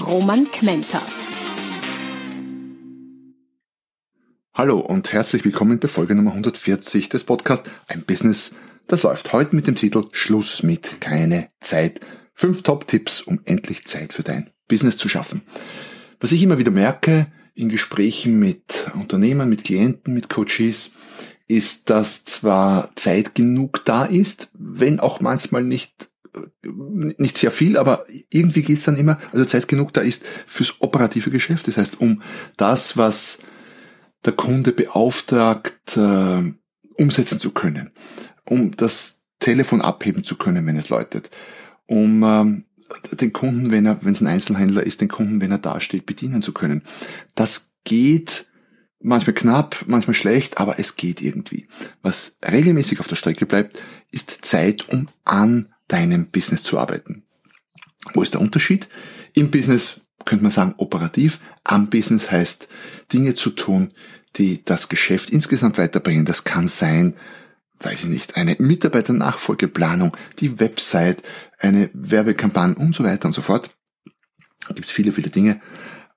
Roman Kmenter. Hallo und herzlich willkommen bei Folge Nummer 140 des Podcasts Ein Business, das läuft. Heute mit dem Titel Schluss mit keine Zeit. Fünf Top-Tipps, um endlich Zeit für dein Business zu schaffen. Was ich immer wieder merke in Gesprächen mit Unternehmern, mit Klienten, mit Coaches, ist, dass zwar Zeit genug da ist, wenn auch manchmal nicht nicht sehr viel, aber irgendwie geht's dann immer, also Zeit genug da ist fürs operative Geschäft. Das heißt, um das, was der Kunde beauftragt, äh, umsetzen zu können, um das Telefon abheben zu können, wenn es läutet, um ähm, den Kunden, wenn er, wenn es ein Einzelhändler ist, den Kunden, wenn er dasteht, bedienen zu können. Das geht manchmal knapp, manchmal schlecht, aber es geht irgendwie. Was regelmäßig auf der Strecke bleibt, ist Zeit, um an deinem Business zu arbeiten. Wo ist der Unterschied? Im Business könnte man sagen operativ, am Business heißt Dinge zu tun, die das Geschäft insgesamt weiterbringen. Das kann sein, weiß ich nicht, eine Mitarbeiternachfolgeplanung, die Website, eine Werbekampagne und so weiter und so fort. Da gibt es viele, viele Dinge,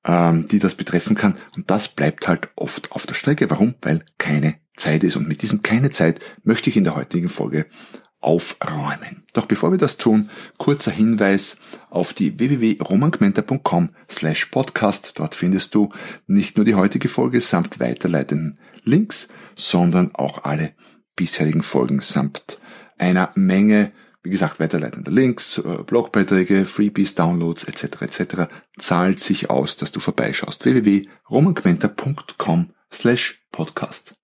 ähm, die das betreffen kann. Und das bleibt halt oft auf der Strecke. Warum? Weil keine Zeit ist. Und mit diesem keine Zeit möchte ich in der heutigen Folge aufräumen. Doch bevor wir das tun, kurzer Hinweis auf die www.romangmenta.com slash podcast. Dort findest du nicht nur die heutige Folge samt weiterleitenden Links, sondern auch alle bisherigen Folgen samt einer Menge, wie gesagt, weiterleitender Links, äh, Blogbeiträge, Freebies, Downloads etc. etc. zahlt sich aus, dass du vorbeischaust. www.romangmenta.com slash podcast.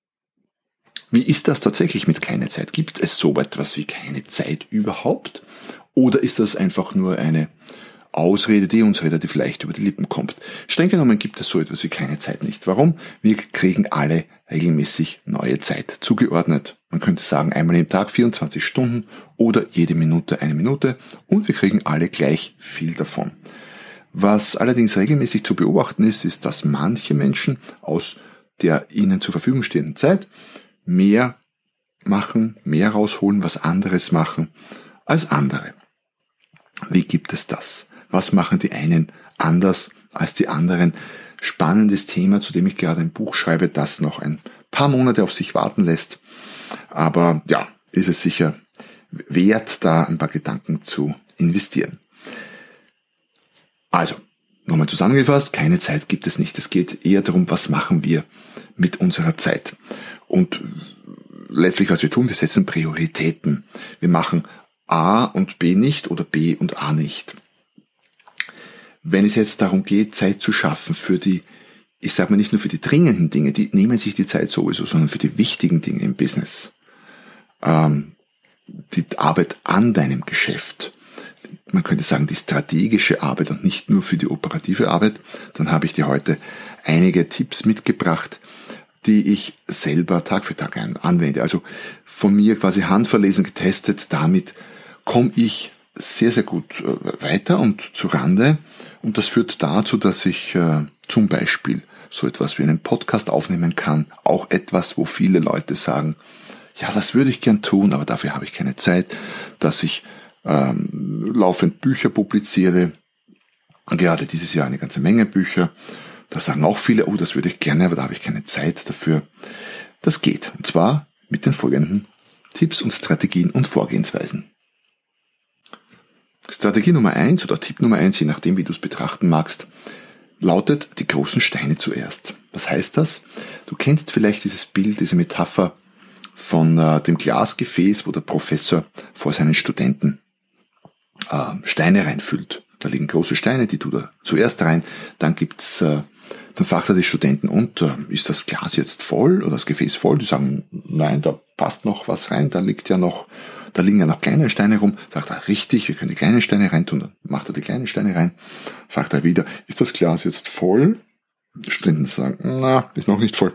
Wie ist das tatsächlich mit keine Zeit? Gibt es so etwas wie keine Zeit überhaupt? Oder ist das einfach nur eine Ausrede, die uns relativ leicht über die Lippen kommt? Streng genommen gibt es so etwas wie keine Zeit nicht. Warum? Wir kriegen alle regelmäßig neue Zeit zugeordnet. Man könnte sagen, einmal im Tag 24 Stunden oder jede Minute eine Minute und wir kriegen alle gleich viel davon. Was allerdings regelmäßig zu beobachten ist, ist, dass manche Menschen aus der ihnen zur Verfügung stehenden Zeit mehr machen, mehr rausholen, was anderes machen als andere. Wie gibt es das? Was machen die einen anders als die anderen? Spannendes Thema, zu dem ich gerade ein Buch schreibe, das noch ein paar Monate auf sich warten lässt. Aber ja, ist es sicher wert, da ein paar Gedanken zu investieren. Also, nochmal zusammengefasst, keine Zeit gibt es nicht. Es geht eher darum, was machen wir mit unserer Zeit. Und letztlich, was wir tun, wir setzen Prioritäten. Wir machen A und B nicht oder B und A nicht. Wenn es jetzt darum geht, Zeit zu schaffen für die, ich sage mal nicht nur für die dringenden Dinge, die nehmen sich die Zeit sowieso, sondern für die wichtigen Dinge im Business. Ähm, die Arbeit an deinem Geschäft. Man könnte sagen, die strategische Arbeit und nicht nur für die operative Arbeit. Dann habe ich dir heute einige Tipps mitgebracht, die ich selber Tag für Tag anwende. Also von mir quasi handverlesen getestet. Damit komme ich sehr, sehr gut äh, weiter und zu Rande. Und das führt dazu, dass ich äh, zum Beispiel so etwas wie einen Podcast aufnehmen kann. Auch etwas, wo viele Leute sagen, ja, das würde ich gern tun, aber dafür habe ich keine Zeit, dass ich ähm, laufend Bücher publiziere. Gerade dieses Jahr eine ganze Menge Bücher da sagen auch viele, oh, das würde ich gerne, aber da habe ich keine Zeit dafür. Das geht. Und zwar mit den folgenden Tipps und Strategien und Vorgehensweisen. Strategie Nummer eins oder Tipp Nummer eins, je nachdem, wie du es betrachten magst, lautet die großen Steine zuerst. Was heißt das? Du kennst vielleicht dieses Bild, diese Metapher von äh, dem Glasgefäß, wo der Professor vor seinen Studenten äh, Steine reinfüllt. Da liegen große Steine, die tut er zuerst rein, dann gibt's äh, dann fragt er die Studenten, und äh, ist das Glas jetzt voll oder das Gefäß voll? Die sagen, nein, da passt noch was rein, da liegt ja noch da liegen ja noch kleine Steine rum. Sagt er, richtig, wir können die kleinen Steine reintun. Dann macht er die kleinen Steine rein. Fragt er wieder, ist das Glas jetzt voll? Die Studenten sagen, na, ist noch nicht voll.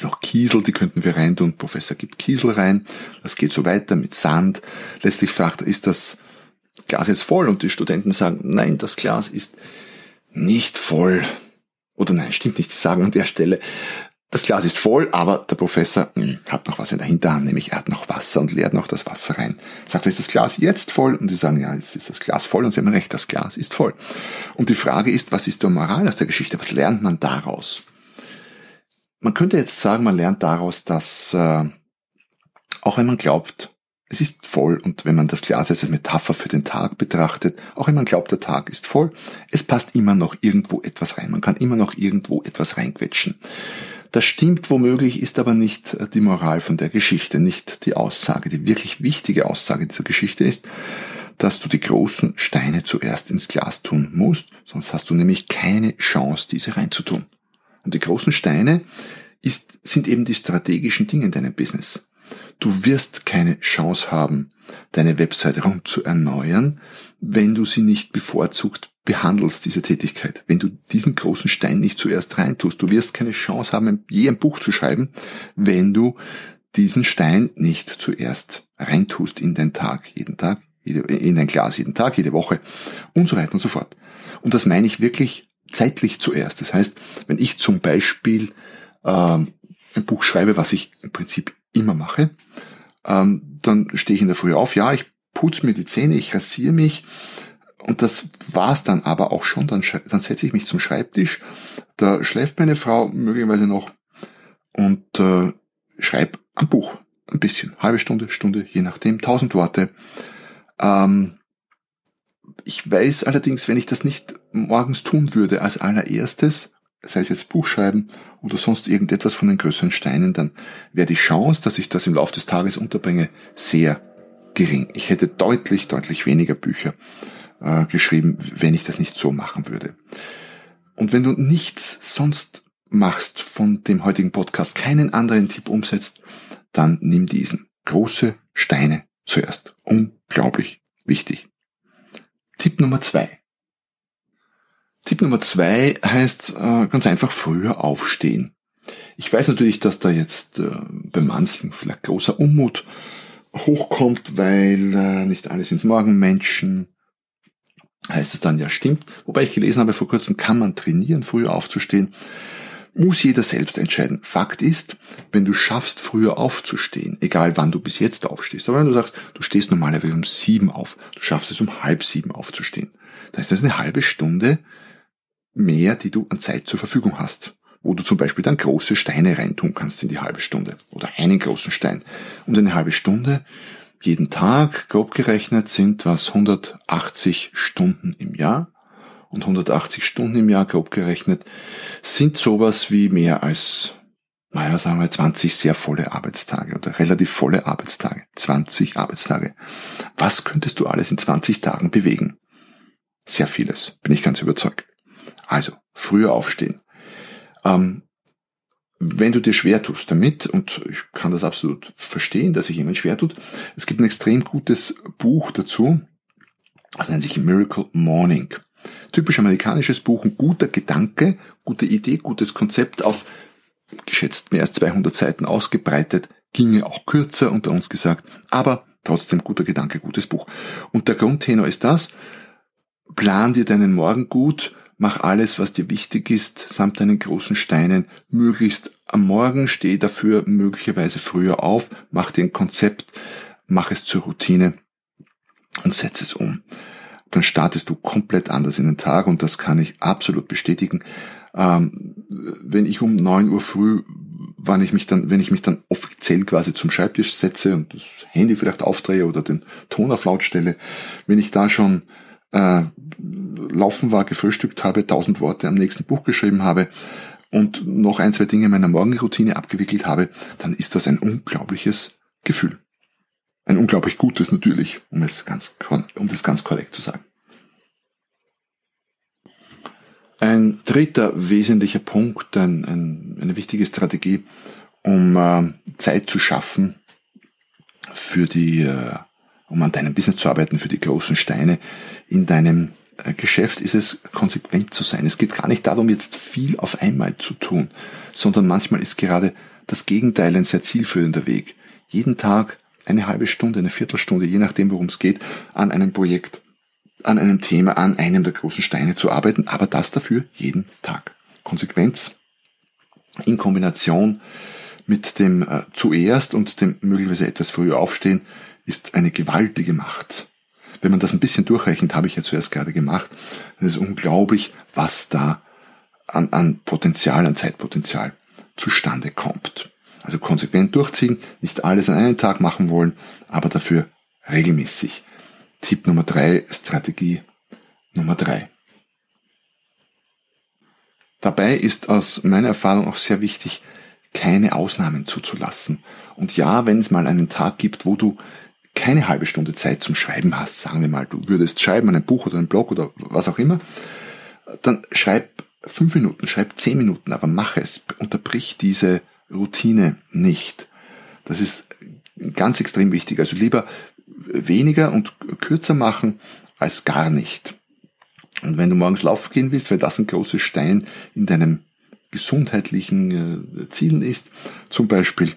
Noch Kiesel, die könnten wir reintun. Professor gibt Kiesel rein. Das geht so weiter mit Sand. Letztlich fragt er, ist das Glas jetzt voll? Und die Studenten sagen, nein, das Glas ist nicht voll. Oder nein, stimmt nicht. Die sagen an der Stelle, das Glas ist voll, aber der Professor mh, hm, hat noch was in der Hinterhand, nämlich er hat noch Wasser und leert noch das Wasser rein. Sagt er, ist das Glas jetzt voll? Und die sagen, ja, jetzt ist das Glas voll und sie haben recht, das Glas ist voll. Und die Frage ist, was ist der Moral aus der Geschichte? Was lernt man daraus? Man könnte jetzt sagen, man lernt daraus, dass äh, auch wenn man glaubt, es ist voll und wenn man das Glas als Metapher für den Tag betrachtet, auch wenn man glaubt, der Tag ist voll, es passt immer noch irgendwo etwas rein. Man kann immer noch irgendwo etwas reinquetschen. Das stimmt womöglich, ist aber nicht die Moral von der Geschichte, nicht die Aussage. Die wirklich wichtige Aussage dieser Geschichte ist, dass du die großen Steine zuerst ins Glas tun musst, sonst hast du nämlich keine Chance, diese reinzutun. Und die großen Steine ist, sind eben die strategischen Dinge in deinem Business. Du wirst keine Chance haben, deine Website rund zu erneuern, wenn du sie nicht bevorzugt behandelst, diese Tätigkeit. Wenn du diesen großen Stein nicht zuerst reintust. Du wirst keine Chance haben, je ein Buch zu schreiben, wenn du diesen Stein nicht zuerst reintust in deinen Tag, jeden Tag, in dein Glas jeden Tag, jede Woche und so weiter und so fort. Und das meine ich wirklich zeitlich zuerst. Das heißt, wenn ich zum Beispiel ähm, ein Buch schreibe, was ich im Prinzip immer mache, ähm, dann stehe ich in der Früh auf, ja, ich putze mir die Zähne, ich rasiere mich und das war's dann aber auch schon. Dann, dann setze ich mich zum Schreibtisch, da schläft meine Frau möglicherweise noch und äh, schreibe am Buch ein bisschen, halbe Stunde, Stunde, je nachdem, tausend Worte. Ähm, ich weiß allerdings, wenn ich das nicht morgens tun würde, als allererstes, sei es jetzt Buchschreiben oder sonst irgendetwas von den größeren Steinen, dann wäre die Chance, dass ich das im Laufe des Tages unterbringe, sehr gering. Ich hätte deutlich, deutlich weniger Bücher äh, geschrieben, wenn ich das nicht so machen würde. Und wenn du nichts sonst machst von dem heutigen Podcast, keinen anderen Tipp umsetzt, dann nimm diesen. Große Steine zuerst. Unglaublich wichtig. Tipp Nummer zwei. Tipp Nummer zwei heißt äh, ganz einfach früher aufstehen. Ich weiß natürlich, dass da jetzt äh, bei manchen vielleicht großer Unmut hochkommt, weil äh, nicht alle sind Morgenmenschen. Heißt es dann, ja stimmt. Wobei ich gelesen habe vor kurzem, kann man trainieren, früher aufzustehen. Muss jeder selbst entscheiden. Fakt ist, wenn du schaffst, früher aufzustehen, egal wann du bis jetzt aufstehst, aber wenn du sagst, du stehst normalerweise um sieben auf, du schaffst es um halb sieben aufzustehen, dann ist das eine halbe Stunde, mehr, die du an Zeit zur Verfügung hast. Wo du zum Beispiel dann große Steine reintun kannst in die halbe Stunde. Oder einen großen Stein. Und eine halbe Stunde jeden Tag, grob gerechnet, sind was 180 Stunden im Jahr. Und 180 Stunden im Jahr, grob gerechnet, sind sowas wie mehr als, naja, sagen wir 20 sehr volle Arbeitstage oder relativ volle Arbeitstage. 20 Arbeitstage. Was könntest du alles in 20 Tagen bewegen? Sehr vieles, bin ich ganz überzeugt. Also, früher aufstehen. Ähm, wenn du dir schwer tust damit, und ich kann das absolut verstehen, dass sich jemand schwer tut, es gibt ein extrem gutes Buch dazu, das nennt sich Miracle Morning. Typisch amerikanisches Buch, ein guter Gedanke, gute Idee, gutes Konzept auf geschätzt mehr als 200 Seiten ausgebreitet, ginge auch kürzer unter uns gesagt, aber trotzdem guter Gedanke, gutes Buch. Und der Grundtenor ist das, plan dir deinen Morgen gut, Mach alles, was dir wichtig ist, samt deinen großen Steinen, möglichst am Morgen, steh dafür möglicherweise früher auf, mach dir ein Konzept, mach es zur Routine und setz es um. Dann startest du komplett anders in den Tag und das kann ich absolut bestätigen. Ähm, wenn ich um neun Uhr früh, wann ich mich dann, wenn ich mich dann offiziell quasi zum Schreibtisch setze und das Handy vielleicht aufdrehe oder den Ton auf laut stelle, wenn ich da schon äh, laufen war, gefrühstückt habe, tausend Worte am nächsten Buch geschrieben habe und noch ein, zwei Dinge meiner Morgenroutine abgewickelt habe, dann ist das ein unglaubliches Gefühl. Ein unglaublich gutes natürlich, um es ganz, um das ganz korrekt zu sagen. Ein dritter wesentlicher Punkt, ein, ein, eine wichtige Strategie, um äh, Zeit zu schaffen für die, äh, um an deinem Business zu arbeiten, für die großen Steine in deinem Geschäft ist es, konsequent zu sein. Es geht gar nicht darum, jetzt viel auf einmal zu tun, sondern manchmal ist gerade das Gegenteil ein sehr zielführender Weg. Jeden Tag eine halbe Stunde, eine Viertelstunde, je nachdem, worum es geht, an einem Projekt, an einem Thema, an einem der großen Steine zu arbeiten, aber das dafür jeden Tag. Konsequenz in Kombination mit dem äh, zuerst und dem möglicherweise etwas früher aufstehen ist eine gewaltige Macht. Wenn man das ein bisschen durchrechnet, habe ich ja zuerst gerade gemacht, es ist unglaublich, was da an, an Potenzial, an Zeitpotenzial zustande kommt. Also konsequent durchziehen, nicht alles an einem Tag machen wollen, aber dafür regelmäßig. Tipp Nummer drei, Strategie Nummer drei. Dabei ist aus meiner Erfahrung auch sehr wichtig, keine Ausnahmen zuzulassen. Und ja, wenn es mal einen Tag gibt, wo du keine halbe Stunde Zeit zum Schreiben hast, sagen wir mal, du würdest schreiben an ein Buch oder einen Blog oder was auch immer, dann schreib fünf Minuten, schreib zehn Minuten, aber mach es, unterbrich diese Routine nicht. Das ist ganz extrem wichtig. Also lieber weniger und kürzer machen als gar nicht. Und wenn du morgens laufen gehen willst, weil das ein großer Stein in deinem gesundheitlichen äh, Zielen ist, zum Beispiel,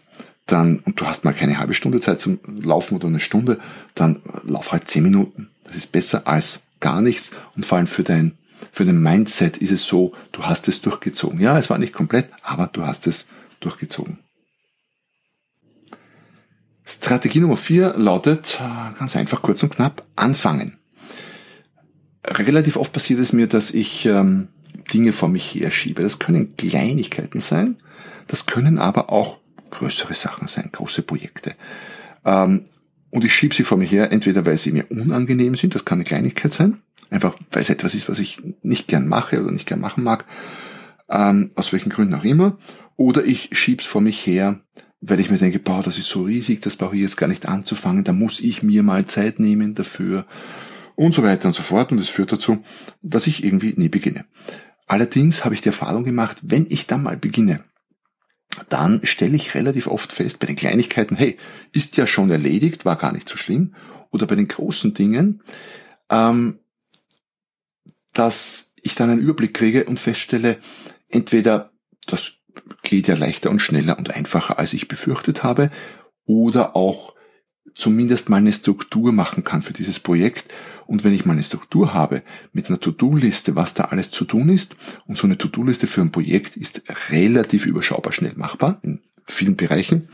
dann, und du hast mal keine halbe Stunde Zeit zum Laufen oder eine Stunde, dann lauf halt zehn Minuten. Das ist besser als gar nichts und vor allem für dein, für dein Mindset ist es so, du hast es durchgezogen. Ja, es war nicht komplett, aber du hast es durchgezogen. Strategie Nummer vier lautet, äh, ganz einfach, kurz und knapp, anfangen. Relativ oft passiert es mir, dass ich ähm, Dinge vor mich herschiebe. Das können Kleinigkeiten sein, das können aber auch größere Sachen sein, große Projekte. Ähm, und ich schiebe sie vor mir her, entweder weil sie mir unangenehm sind, das kann eine Kleinigkeit sein, einfach weil es etwas ist, was ich nicht gern mache oder nicht gern machen mag, ähm, aus welchen Gründen auch immer, oder ich schieb's vor mich her, weil ich mir denke, boah, das ist so riesig, das brauche ich jetzt gar nicht anzufangen, da muss ich mir mal Zeit nehmen dafür und so weiter und so fort. Und es führt dazu, dass ich irgendwie nie beginne. Allerdings habe ich die Erfahrung gemacht, wenn ich dann mal beginne, dann stelle ich relativ oft fest, bei den Kleinigkeiten, hey, ist ja schon erledigt, war gar nicht so schlimm. Oder bei den großen Dingen, ähm, dass ich dann einen Überblick kriege und feststelle, entweder das geht ja leichter und schneller und einfacher, als ich befürchtet habe, oder auch zumindest mal eine Struktur machen kann für dieses Projekt. Und wenn ich mal eine Struktur habe mit einer To-Do-Liste, was da alles zu tun ist, und so eine To-Do-Liste für ein Projekt ist relativ überschaubar schnell machbar in vielen Bereichen,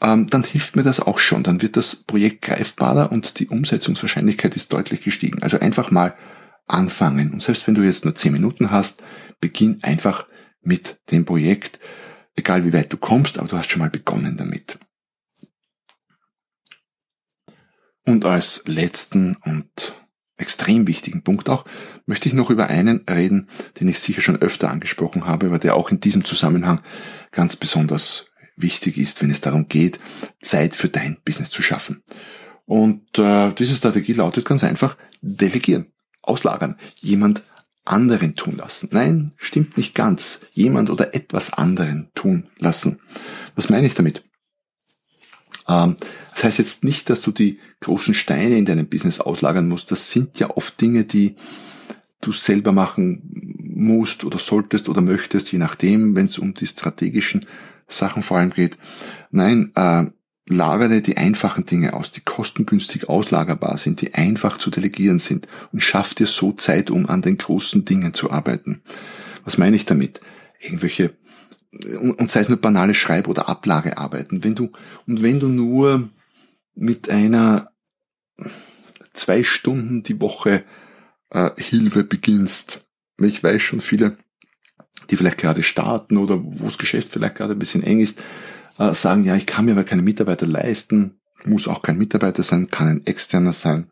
ähm, dann hilft mir das auch schon. Dann wird das Projekt greifbarer und die Umsetzungswahrscheinlichkeit ist deutlich gestiegen. Also einfach mal anfangen. Und selbst wenn du jetzt nur zehn Minuten hast, beginn einfach mit dem Projekt, egal wie weit du kommst, aber du hast schon mal begonnen damit. Und als letzten und extrem wichtigen Punkt auch, möchte ich noch über einen reden, den ich sicher schon öfter angesprochen habe, aber der auch in diesem Zusammenhang ganz besonders wichtig ist, wenn es darum geht, Zeit für dein Business zu schaffen. Und äh, diese Strategie lautet ganz einfach, delegieren, auslagern, jemand anderen tun lassen. Nein, stimmt nicht ganz. Jemand oder etwas anderen tun lassen. Was meine ich damit? Ähm, das heißt jetzt nicht, dass du die großen Steine in deinem Business auslagern musst. Das sind ja oft Dinge, die du selber machen musst oder solltest oder möchtest, je nachdem, wenn es um die strategischen Sachen vor allem geht. Nein, äh, lagere die einfachen Dinge aus, die kostengünstig auslagerbar sind, die einfach zu delegieren sind und schaff dir so Zeit, um an den großen Dingen zu arbeiten. Was meine ich damit? Irgendwelche und sei es nur banale Schreib- oder Ablagearbeiten. Wenn du und wenn du nur mit einer zwei Stunden die Woche äh, Hilfe beginnst, ich weiß schon viele, die vielleicht gerade starten oder wo das Geschäft vielleicht gerade ein bisschen eng ist, äh, sagen, ja, ich kann mir aber keine Mitarbeiter leisten, muss auch kein Mitarbeiter sein, kann ein externer sein.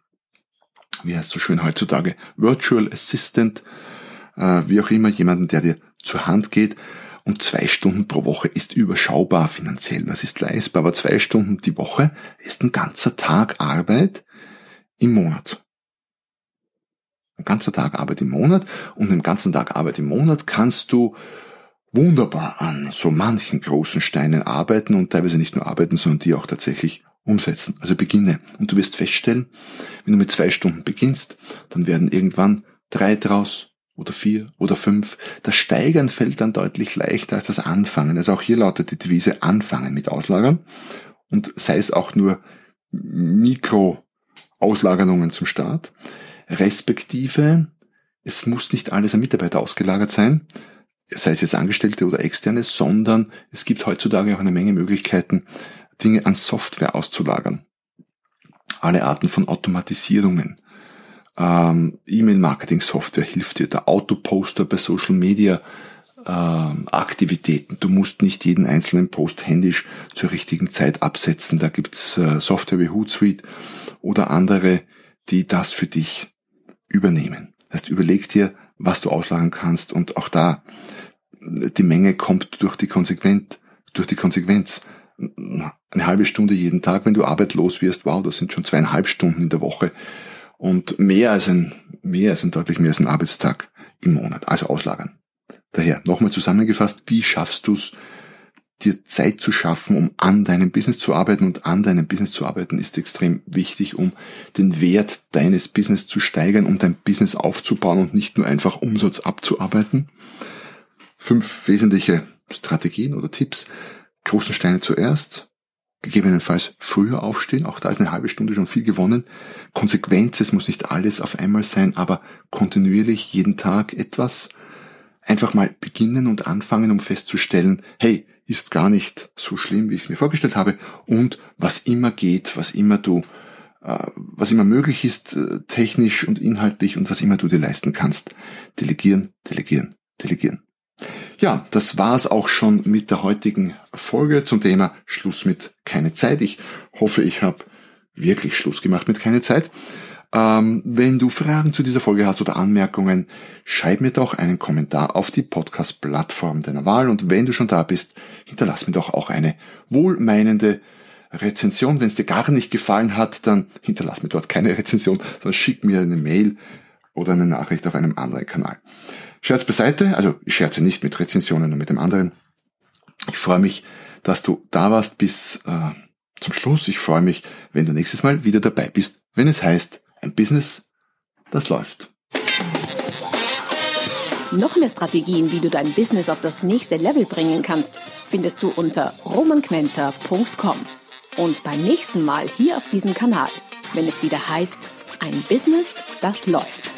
Wie heißt so schön heutzutage? Virtual Assistant, äh, wie auch immer, jemanden, der dir zur Hand geht. Und zwei Stunden pro Woche ist überschaubar finanziell, das ist leistbar, aber zwei Stunden die Woche ist ein ganzer Tag Arbeit im Monat. Ein ganzer Tag Arbeit im Monat und im ganzen Tag Arbeit im Monat kannst du wunderbar an so manchen großen Steinen arbeiten und teilweise nicht nur arbeiten, sondern die auch tatsächlich umsetzen. Also beginne. Und du wirst feststellen, wenn du mit zwei Stunden beginnst, dann werden irgendwann drei draus oder vier oder fünf. Das Steigern fällt dann deutlich leichter als das Anfangen. Also auch hier lautet die Devise Anfangen mit Auslagern und sei es auch nur Mikro-Auslagerungen zum Start, respektive es muss nicht alles an Mitarbeiter ausgelagert sein, sei es jetzt Angestellte oder Externe, sondern es gibt heutzutage auch eine Menge Möglichkeiten, Dinge an Software auszulagern. Alle Arten von Automatisierungen. Ähm, E-Mail-Marketing-Software hilft dir, der Autoposter bei Social Media ähm, Aktivitäten. Du musst nicht jeden einzelnen Post händisch zur richtigen Zeit absetzen. Da gibt's äh, Software wie Hootsuite oder andere, die das für dich übernehmen. Das heißt, überleg dir, was du auslagern kannst und auch da, die Menge kommt durch die Konsequenz, durch die Konsequenz. Eine halbe Stunde jeden Tag, wenn du arbeitslos wirst, wow, das sind schon zweieinhalb Stunden in der Woche und mehr als ein, mehr als ein deutlich mehr als ein Arbeitstag im Monat. Also auslagern. Daher nochmal zusammengefasst, wie schaffst du es, dir Zeit zu schaffen, um an deinem Business zu arbeiten und an deinem Business zu arbeiten ist extrem wichtig, um den Wert deines Business zu steigern, um dein Business aufzubauen und nicht nur einfach Umsatz abzuarbeiten. Fünf wesentliche Strategien oder Tipps. Großen Steine zuerst, gegebenenfalls früher aufstehen, auch da ist eine halbe Stunde schon viel gewonnen. Konsequenz, es muss nicht alles auf einmal sein, aber kontinuierlich jeden Tag etwas. Einfach mal beginnen und anfangen, um festzustellen, hey, ist gar nicht so schlimm, wie ich es mir vorgestellt habe. Und was immer geht, was immer du, äh, was immer möglich ist, äh, technisch und inhaltlich und was immer du dir leisten kannst. Delegieren, delegieren, delegieren. Ja, das war's auch schon mit der heutigen Folge zum Thema Schluss mit keine Zeit. Ich hoffe, ich habe wirklich Schluss gemacht mit keine Zeit. Ähm, wenn du Fragen zu dieser Folge hast oder Anmerkungen, schreib mir doch einen Kommentar auf die Podcast-Plattform deiner Wahl und wenn du schon da bist, hinterlass mir doch auch eine wohlmeinende Rezension. Wenn es dir gar nicht gefallen hat, dann hinterlass mir dort keine Rezension, sondern schick mir eine Mail oder eine Nachricht auf einem anderen Kanal. Scherz beiseite, also ich scherze nicht mit Rezensionen und mit dem anderen. Ich freue mich, dass du da warst bis äh, zum Schluss. Ich freue mich, wenn du nächstes Mal wieder dabei bist, wenn es heißt, ein Business, das läuft. Noch mehr Strategien, wie du dein Business auf das nächste Level bringen kannst, findest du unter romanquenter.com. Und beim nächsten Mal hier auf diesem Kanal, wenn es wieder heißt, ein Business, das läuft.